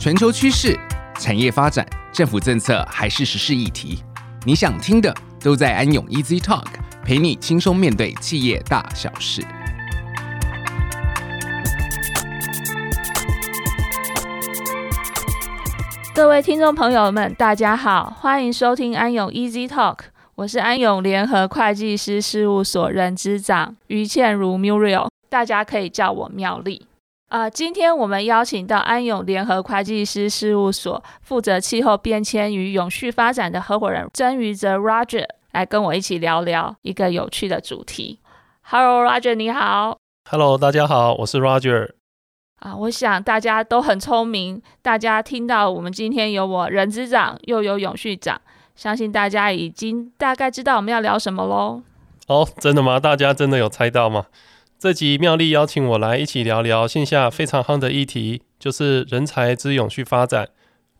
全球趋势、产业发展、政府政策还是时事议题，你想听的都在安永 Easy Talk，陪你轻松面对企业大小事。各位听众朋友们，大家好，欢迎收听安永 Easy Talk，我是安永联合会计师事务所人资长于倩如 Muriel，大家可以叫我妙丽。啊、呃，今天我们邀请到安永联合会计师事务所负责气候变迁与永续发展的合伙人曾余泽 Roger 来跟我一起聊聊一个有趣的主题。Hello Roger，你好。Hello，大家好，我是 Roger。啊，我想大家都很聪明。大家听到我们今天有我人资长，又有永续长，相信大家已经大概知道我们要聊什么喽。哦，oh, 真的吗？大家真的有猜到吗？这集妙丽邀请我来一起聊聊线下非常夯的议题，就是人才之永续发展。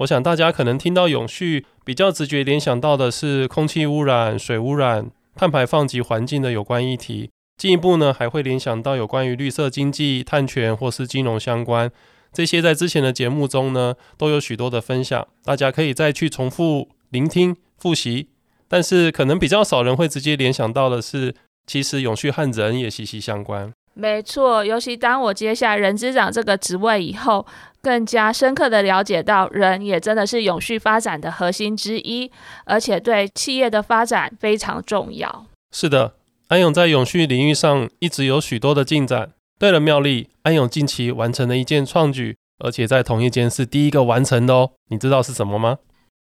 我想大家可能听到永续，比较直觉联想到的是空气污染、水污染、碳排放及环境的有关议题。进一步呢，还会联想到有关于绿色经济、碳权或是金融相关这些，在之前的节目中呢，都有许多的分享，大家可以再去重复聆听、复习。但是可能比较少人会直接联想到的是，其实永续和人也息息相关。没错，尤其当我接下人资长这个职位以后，更加深刻的了解到，人也真的是永续发展的核心之一，而且对企业的发展非常重要。是的。安永在永续领域上一直有许多的进展。对了，妙丽，安永近期完成了一件创举，而且在同一间是第一个完成的哦。你知道是什么吗？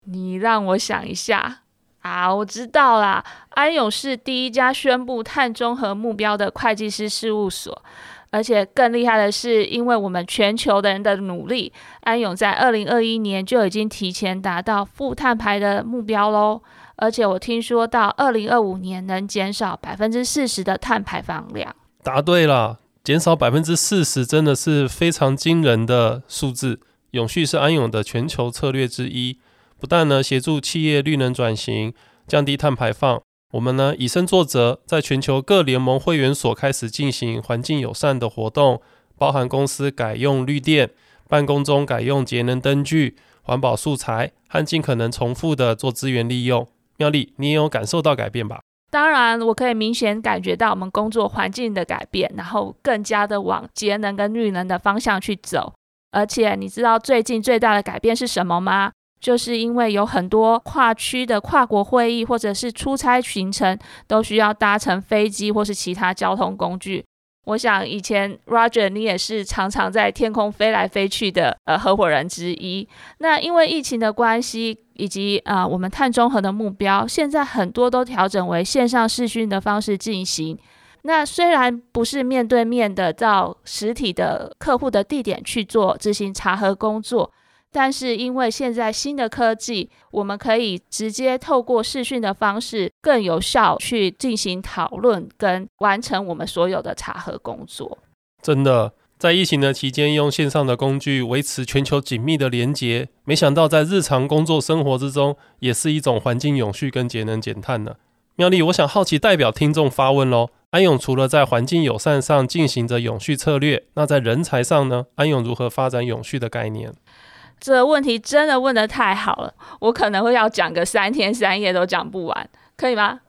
你让我想一下啊，我知道啦。安永是第一家宣布碳中和目标的会计师事务所，而且更厉害的是，因为我们全球的人的努力，安永在二零二一年就已经提前达到负碳排的目标喽。而且我听说到二零二五年能减少百分之四十的碳排放量。答对了，减少百分之四十真的是非常惊人的数字。永续是安永的全球策略之一，不但呢协助企业绿能转型，降低碳排放，我们呢以身作则，在全球各联盟会员所开始进行环境友善的活动，包含公司改用绿电，办公中改用节能灯具、环保素材，和尽可能重复的做资源利用。妙丽，你也有感受到改变吧？当然，我可以明显感觉到我们工作环境的改变，然后更加的往节能跟绿能的方向去走。而且，你知道最近最大的改变是什么吗？就是因为有很多跨区的跨国会议或者是出差行程，都需要搭乘飞机或是其他交通工具。我想以前 Roger 你也是常常在天空飞来飞去的呃合伙人之一。那因为疫情的关系以及啊、我们碳中和的目标，现在很多都调整为线上视讯的方式进行。那虽然不是面对面的到实体的客户的地点去做执行查核工作。但是因为现在新的科技，我们可以直接透过视讯的方式，更有效去进行讨论跟完成我们所有的查核工作。真的，在疫情的期间，用线上的工具维持全球紧密的连结，没想到在日常工作生活之中，也是一种环境永续跟节能减碳呢。妙丽，我想好奇代表听众发问喽：安永除了在环境友善上进行着永续策略，那在人才上呢？安永如何发展永续的概念？这个问题真的问的太好了，我可能会要讲个三天三夜都讲不完，可以吗？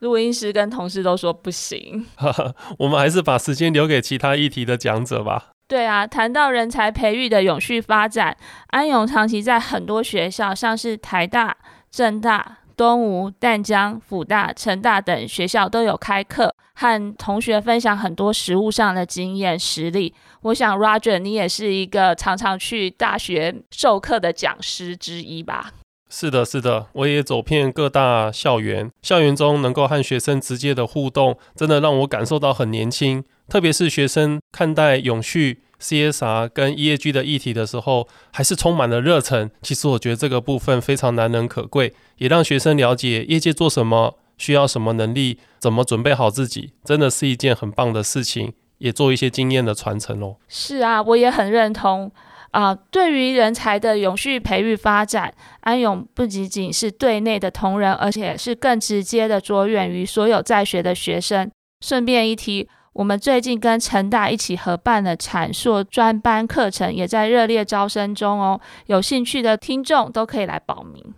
录音师跟同事都说不行，我们还是把时间留给其他议题的讲者吧。对啊，谈到人才培育的永续发展，安永长期在很多学校，像是台大、政大。东吴、淡江、辅大、成大等学校都有开课，和同学分享很多实务上的经验实例。我想，Roger，你也是一个常常去大学授课的讲师之一吧？是的，是的，我也走遍各大校园，校园中能够和学生直接的互动，真的让我感受到很年轻。特别是学生看待永续。CSR 跟 E.A.G 的议题的时候，还是充满了热忱。其实我觉得这个部分非常难能可贵，也让学生了解业界做什么，需要什么能力，怎么准备好自己，真的是一件很棒的事情。也做一些经验的传承哦。是啊，我也很认同啊、对于人才的永续培育发展，安永不仅仅是对内的同仁，而且是更直接的着眼于所有在学的学生。顺便一提。我们最近跟成大一起合办的产硕专班课程也在热烈招生中哦，有兴趣的听众都可以来报名。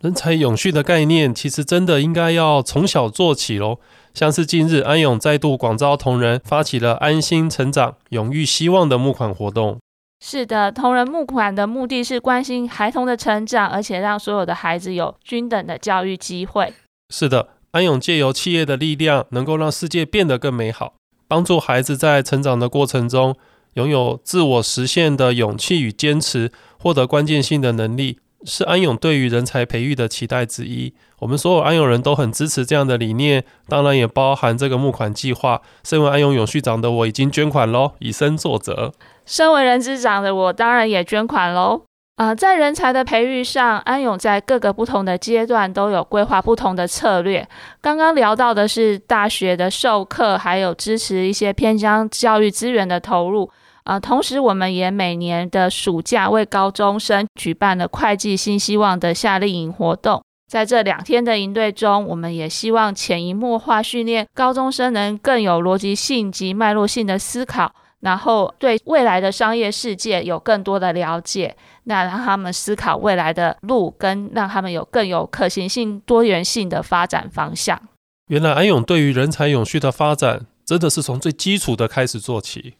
人才永续的概念，其实真的应该要从小做起喽。像是近日安永再度广招同仁，发起了安心成长、永育希望的募款活动。是的，同仁募款的目的是关心孩童的成长，而且让所有的孩子有均等的教育机会。是的，安永借由企业的力量，能够让世界变得更美好，帮助孩子在成长的过程中拥有自我实现的勇气与坚持，获得关键性的能力。是安永对于人才培育的期待之一。我们所有安永人都很支持这样的理念，当然也包含这个募款计划。身为安永永续长的我，已经捐款喽，以身作则。身为人资长的我，当然也捐款喽。呃，在人才的培育上，安永在各个不同的阶段都有规划不同的策略。刚刚聊到的是大学的授课，还有支持一些偏乡教育资源的投入。呃，同时我们也每年的暑假为高中生举办了会计新希望的夏令营活动。在这两天的营队中，我们也希望潜移默化训练高中生能更有逻辑性及脉络性的思考，然后对未来的商业世界有更多的了解。那让他们思考未来的路，跟让他们有更有可行性、多元性的发展方向。原来安永对于人才永续的发展，真的是从最基础的开始做起。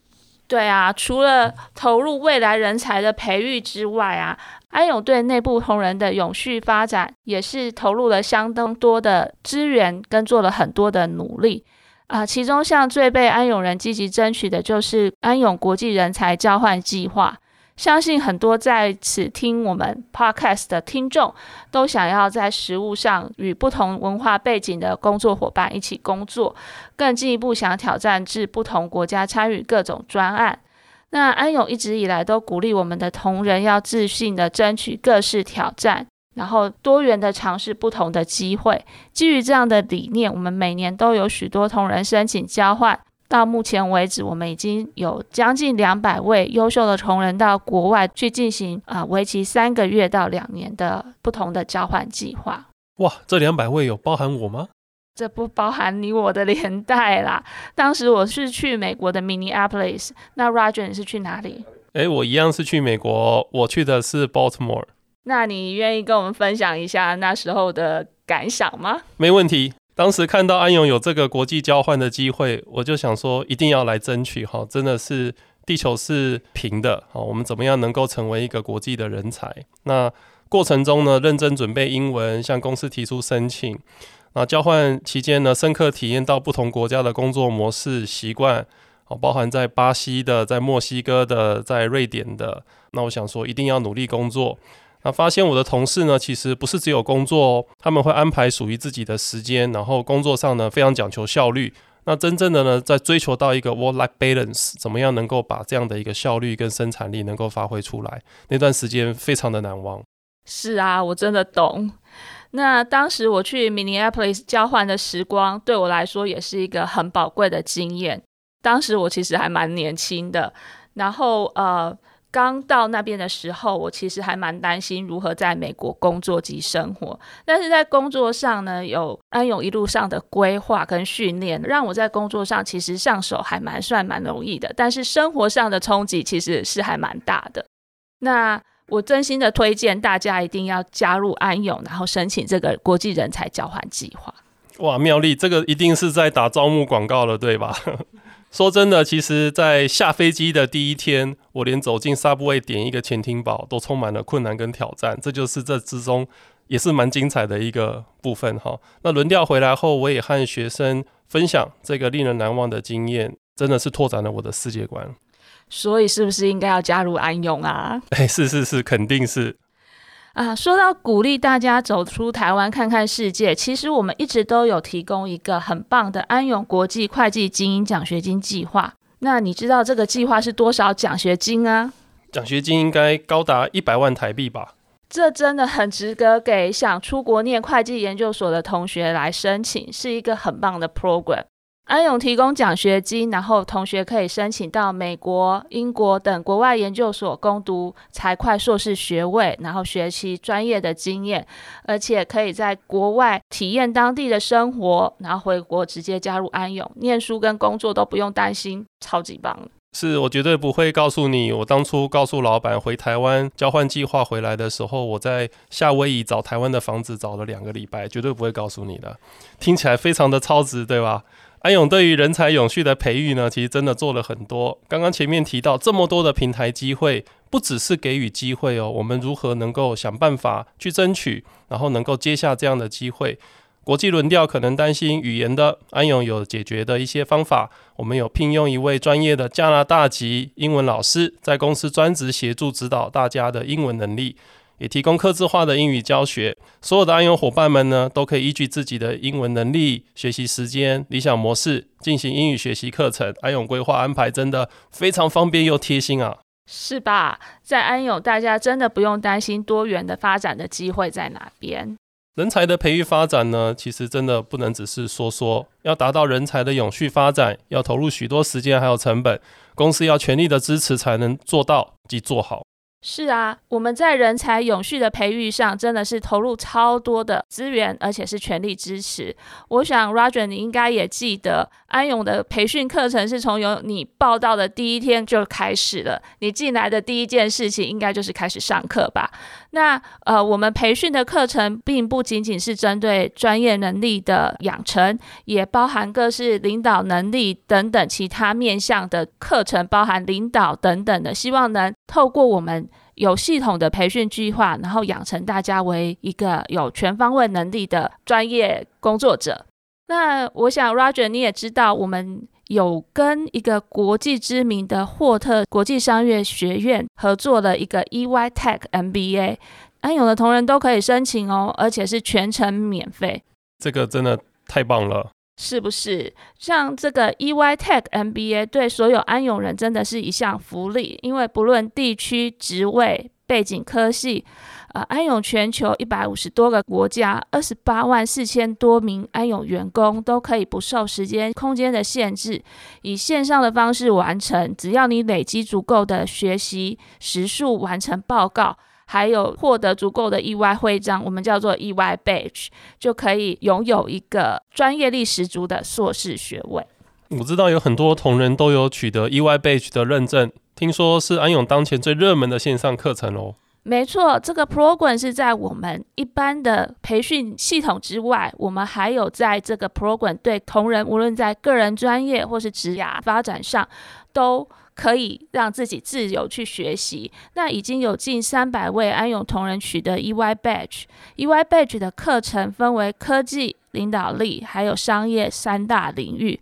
对啊，除了投入未来人才的培育之外啊，安永对内部同仁的永续发展也是投入了相当多的资源，跟做了很多的努力啊。其中，像最被安永人积极争取的，就是安永国际人才交换计划。相信很多在此听我们 podcast 的听众，都想要在实务上与不同文化背景的工作伙伴一起工作，更进一步想挑战至不同国家参与各种专案。那安永一直以来都鼓励我们的同仁要自信地争取各式挑战，然后多元的尝试不同的机会。基于这样的理念，我们每年都有许多同仁申请交换。到目前为止，我们已经有将近两百位优秀的同仁到国外去进行啊，为期三个月到两年的不同的交换计划。哇，这两百位有包含我吗？这不包含你我的年代啦。当时我是去美国的 Minneapolis，那 Roger 你是去哪里？哎，我一样是去美国，我去的是 Baltimore。那你愿意跟我们分享一下那时候的感想吗？没问题。当时看到安永有这个国际交换的机会，我就想说一定要来争取哈！真的是地球是平的，好，我们怎么样能够成为一个国际的人才？那过程中呢，认真准备英文，向公司提出申请。那交换期间呢，深刻体验到不同国家的工作模式习惯，好，包含在巴西的、在墨西哥的、在瑞典的。那我想说，一定要努力工作。那发现我的同事呢，其实不是只有工作哦，他们会安排属于自己的时间，然后工作上呢非常讲求效率。那真正的呢，在追求到一个 work-life balance，怎么样能够把这样的一个效率跟生产力能够发挥出来？那段时间非常的难忘。是啊，我真的懂。那当时我去 Minneapolis 交换的时光，对我来说也是一个很宝贵的经验。当时我其实还蛮年轻的，然后呃。刚到那边的时候，我其实还蛮担心如何在美国工作及生活。但是在工作上呢，有安永一路上的规划跟训练，让我在工作上其实上手还蛮算蛮容易的。但是生活上的冲击其实是还蛮大的。那我真心的推荐大家一定要加入安永，然后申请这个国际人才交换计划。哇，妙丽，这个一定是在打招募广告了，对吧？说真的，其实，在下飞机的第一天，我连走进 Subway 点一个潜艇堡都充满了困难跟挑战。这就是这之中也是蛮精彩的一个部分哈。那轮调回来后，我也和学生分享这个令人难忘的经验，真的是拓展了我的世界观。所以，是不是应该要加入安永啊？哎，是是是，肯定是。啊，说到鼓励大家走出台湾看看世界，其实我们一直都有提供一个很棒的安永国际会计精英奖学金计划。那你知道这个计划是多少奖学金啊？奖学金应该高达一百万台币吧？这真的很值得给想出国念会计研究所的同学来申请，是一个很棒的 program。安永提供奖学金，然后同学可以申请到美国、英国等国外研究所攻读财会硕士学位，然后学习专业的经验，而且可以在国外体验当地的生活，然后回国直接加入安永，念书跟工作都不用担心，超级棒。是我绝对不会告诉你，我当初告诉老板回台湾交换计划回来的时候，我在夏威夷找台湾的房子找了两个礼拜，绝对不会告诉你的。听起来非常的超值，对吧？安永对于人才永续的培育呢，其实真的做了很多。刚刚前面提到这么多的平台机会，不只是给予机会哦，我们如何能够想办法去争取，然后能够接下这样的机会？国际轮调可能担心语言的，安永有解决的一些方法。我们有聘用一位专业的加拿大籍英文老师，在公司专职协助指导大家的英文能力，也提供客制化的英语教学。所有的安永伙伴们呢，都可以依据自己的英文能力、学习时间、理想模式进行英语学习课程。安永规划安排真的非常方便又贴心啊！是吧？在安永，大家真的不用担心多元的发展的机会在哪边。人才的培育发展呢，其实真的不能只是说说，要达到人才的永续发展，要投入许多时间还有成本，公司要全力的支持才能做到及做好。是啊，我们在人才永续的培育上，真的是投入超多的资源，而且是全力支持。我想，Roger，你应该也记得，安永的培训课程是从有你报到的第一天就开始了。你进来的第一件事情，应该就是开始上课吧？那呃，我们培训的课程，并不仅仅是针对专业能力的养成，也包含各式领导能力等等其他面向的课程，包含领导等等的，希望能透过我们。有系统的培训计划，然后养成大家为一个有全方位能力的专业工作者。那我想，Roger，你也知道，我们有跟一个国际知名的霍特国际商业学院合作的一个 EY Tech MBA，安永的同仁都可以申请哦，而且是全程免费。这个真的太棒了。是不是像这个 EY Tech MBA 对所有安永人真的是一项福利？因为不论地区、职位、背景、科系，呃，安永全球一百五十多个国家，二十八万四千多名安永员工都可以不受时间、空间的限制，以线上的方式完成。只要你累积足够的学习时数，完成报告。还有获得足够的意外徽章，我们叫做意外 Badge，就可以拥有一个专业力十足的硕士学位。我知道有很多同仁都有取得 EY Badge 的认证，听说是安永当前最热门的线上课程哦。没错，这个 program 是在我们一般的培训系统之外，我们还有在这个 program 对同仁无论在个人专业或是职涯发展上都。可以让自己自由去学习。那已经有近三百位安永同仁取得 EY Badge。EY Badge 的课程分为科技、领导力还有商业三大领域。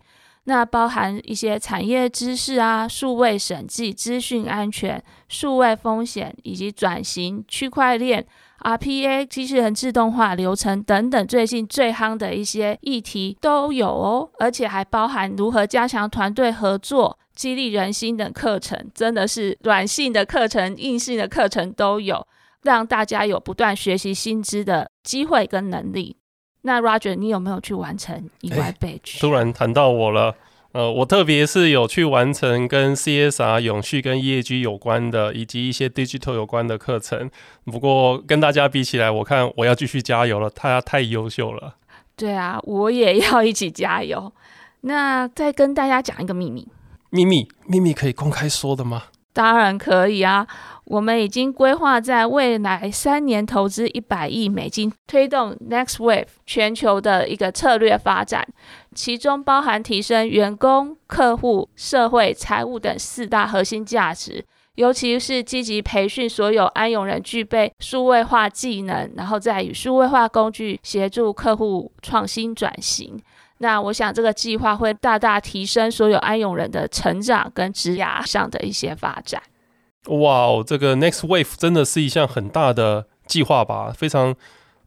那包含一些产业知识啊、数位审计、资讯安全、数位风险以及转型、区块链、RPA、机器人自动化流程等等，最近最夯的一些议题都有哦。而且还包含如何加强团队合作。激励人心等课程，真的是软性的课程、硬性的课程都有，让大家有不断学习新知的机会跟能力。那 Roger，你有没有去完成意外 Badge？突然谈到我了，呃，我特别是有去完成跟 CSR 永续跟 EAG 有关的，以及一些 Digital 有关的课程。不过跟大家比起来，我看我要继续加油了，他太优秀了。对啊，我也要一起加油。那再跟大家讲一个秘密。秘密，秘密可以公开说的吗？当然可以啊！我们已经规划在未来三年投资一百亿美金，推动 Next Wave 全球的一个策略发展，其中包含提升员工、客户、社会、财务等四大核心价值，尤其是积极培训所有安永人具备数位化技能，然后再与数位化工具协助客户创新转型。那我想这个计划会大大提升所有安永人的成长跟职涯上的一些发展。哇哦，这个 Next Wave 真的是一项很大的计划吧？非常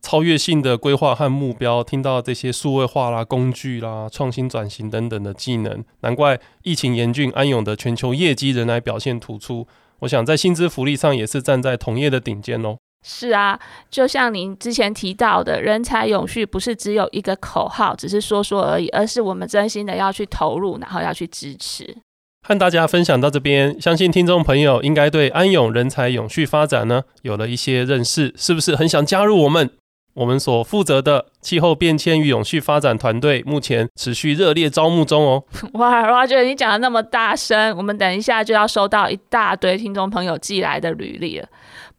超越性的规划和目标。听到这些数位化啦、工具啦、创新转型等等的技能，难怪疫情严峻，安永的全球业绩仍然表现突出。我想在薪资福利上也是站在同业的顶尖哦。是啊，就像您之前提到的，人才永续不是只有一个口号，只是说说而已，而是我们真心的要去投入，然后要去支持。和大家分享到这边，相信听众朋友应该对安永人才永续发展呢有了一些认识，是不是很想加入我们？我们所负责的气候变迁与永续发展团队目前持续热烈招募中哦。哇，Roger，你讲的那么大声，我们等一下就要收到一大堆听众朋友寄来的履历了。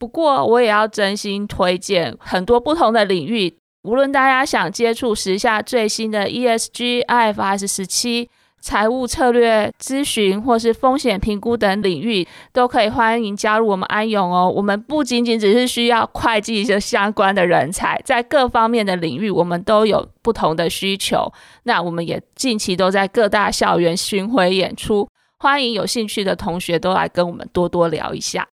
不过，我也要真心推荐很多不同的领域，无论大家想接触时下最新的 ESG、IFRS 十七。财务策略咨询或是风险评估等领域，都可以欢迎加入我们安永哦。我们不仅仅只是需要会计这相关的人才，在各方面的领域，我们都有不同的需求。那我们也近期都在各大校园巡回演出，欢迎有兴趣的同学都来跟我们多多聊一下。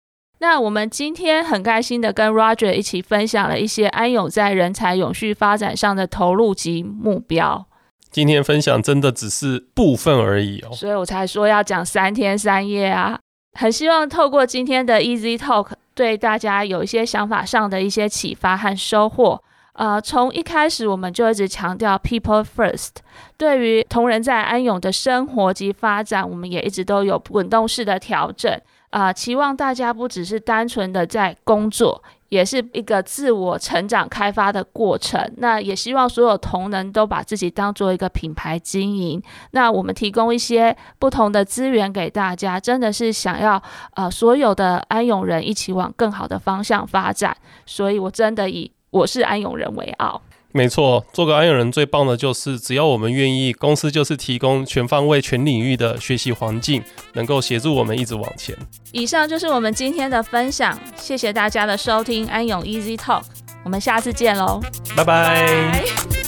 那我们今天很开心的跟 Roger 一起分享了一些安永在人才永续发展上的投入及目标。今天分享真的只是部分而已哦，所以我才说要讲三天三夜啊！很希望透过今天的 Easy Talk，对大家有一些想法上的一些启发和收获。呃，从一开始我们就一直强调 People First，对于同仁在安永的生活及发展，我们也一直都有滚动式的调整。啊、期望大家不只是单纯的在工作。也是一个自我成长开发的过程。那也希望所有同仁都把自己当做一个品牌经营。那我们提供一些不同的资源给大家，真的是想要呃所有的安永人一起往更好的方向发展。所以我真的以我是安永人为傲。没错，做个安永人最棒的就是，只要我们愿意，公司就是提供全方位、全领域的学习环境，能够协助我们一直往前。以上就是我们今天的分享，谢谢大家的收听，安永 Easy Talk，我们下次见喽，拜拜。